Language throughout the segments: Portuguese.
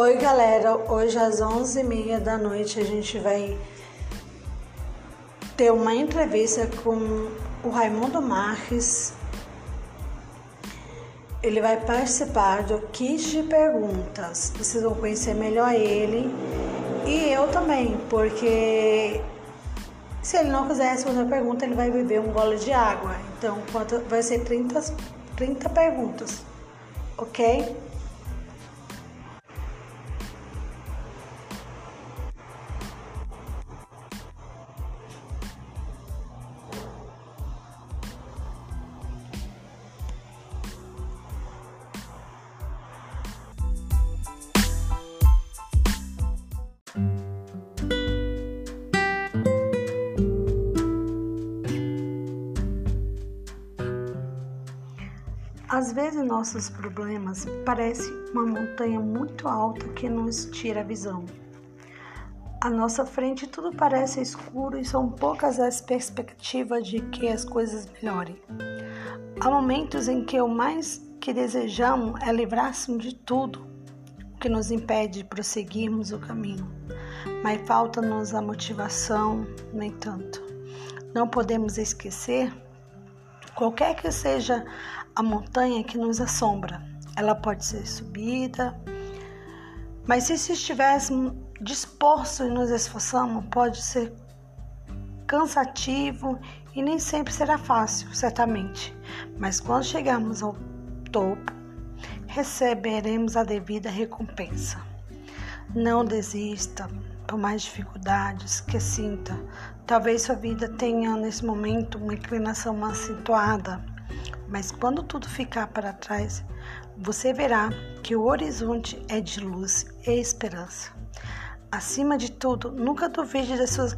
Oi, galera. Hoje às 11h30 da noite a gente vai ter uma entrevista com o Raimundo Marques. Ele vai participar do kit de perguntas. Vocês vão conhecer melhor ele e eu também, porque se ele não quiser responder a pergunta, ele vai beber um gole de água. Então, vai ser 30, 30 perguntas, ok? Às vezes nossos problemas parecem uma montanha muito alta que nos tira a visão. À nossa frente tudo parece escuro e são poucas as perspectivas de que as coisas melhorem. Há momentos em que o mais que desejamos é livrar-se de tudo o que nos impede de prosseguirmos o caminho, mas falta-nos a motivação, no entanto. Não podemos esquecer, qualquer que seja a montanha que nos assombra. Ela pode ser subida, mas se estivéssemos dispostos e nos esforçamos, pode ser cansativo e nem sempre será fácil, certamente. Mas quando chegarmos ao topo, receberemos a devida recompensa. Não desista por mais dificuldades que sinta. Talvez sua vida tenha nesse momento uma inclinação acentuada mas quando tudo ficar para trás, você verá que o horizonte é de luz e esperança. Acima de tudo, nunca duvide da sua,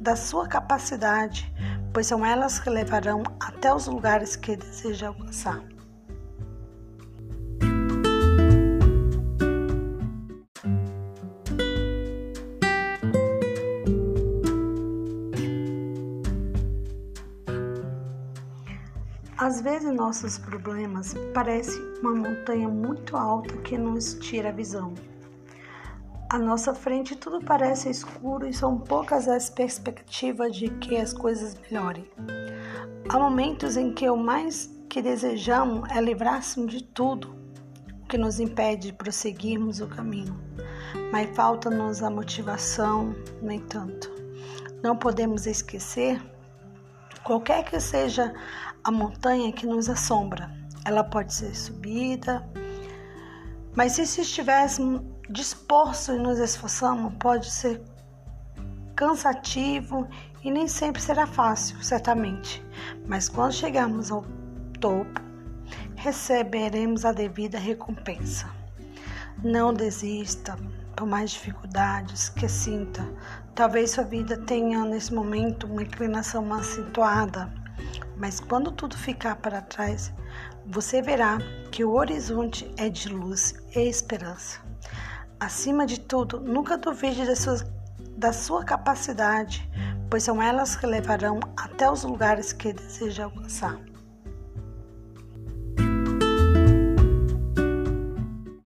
da sua capacidade, pois são elas que levarão até os lugares que deseja alcançar. Às vezes nossos problemas parecem uma montanha muito alta que nos tira a visão. À nossa frente tudo parece escuro e são poucas as perspectivas de que as coisas melhorem. Há momentos em que o mais que desejamos é livrar-se de tudo que nos impede de prosseguirmos o caminho, mas falta-nos a motivação, no entanto. Não podemos esquecer Qualquer que seja a montanha que nos assombra, ela pode ser subida, mas se estivéssemos dispostos e nos esforçamos, pode ser cansativo e nem sempre será fácil, certamente. Mas quando chegarmos ao topo, receberemos a devida recompensa. Não desista, por mais dificuldades que sinta. Talvez sua vida tenha nesse momento uma inclinação acentuada, mas quando tudo ficar para trás, você verá que o horizonte é de luz e esperança. Acima de tudo, nunca duvide da sua, da sua capacidade, pois são elas que levarão até os lugares que deseja alcançar.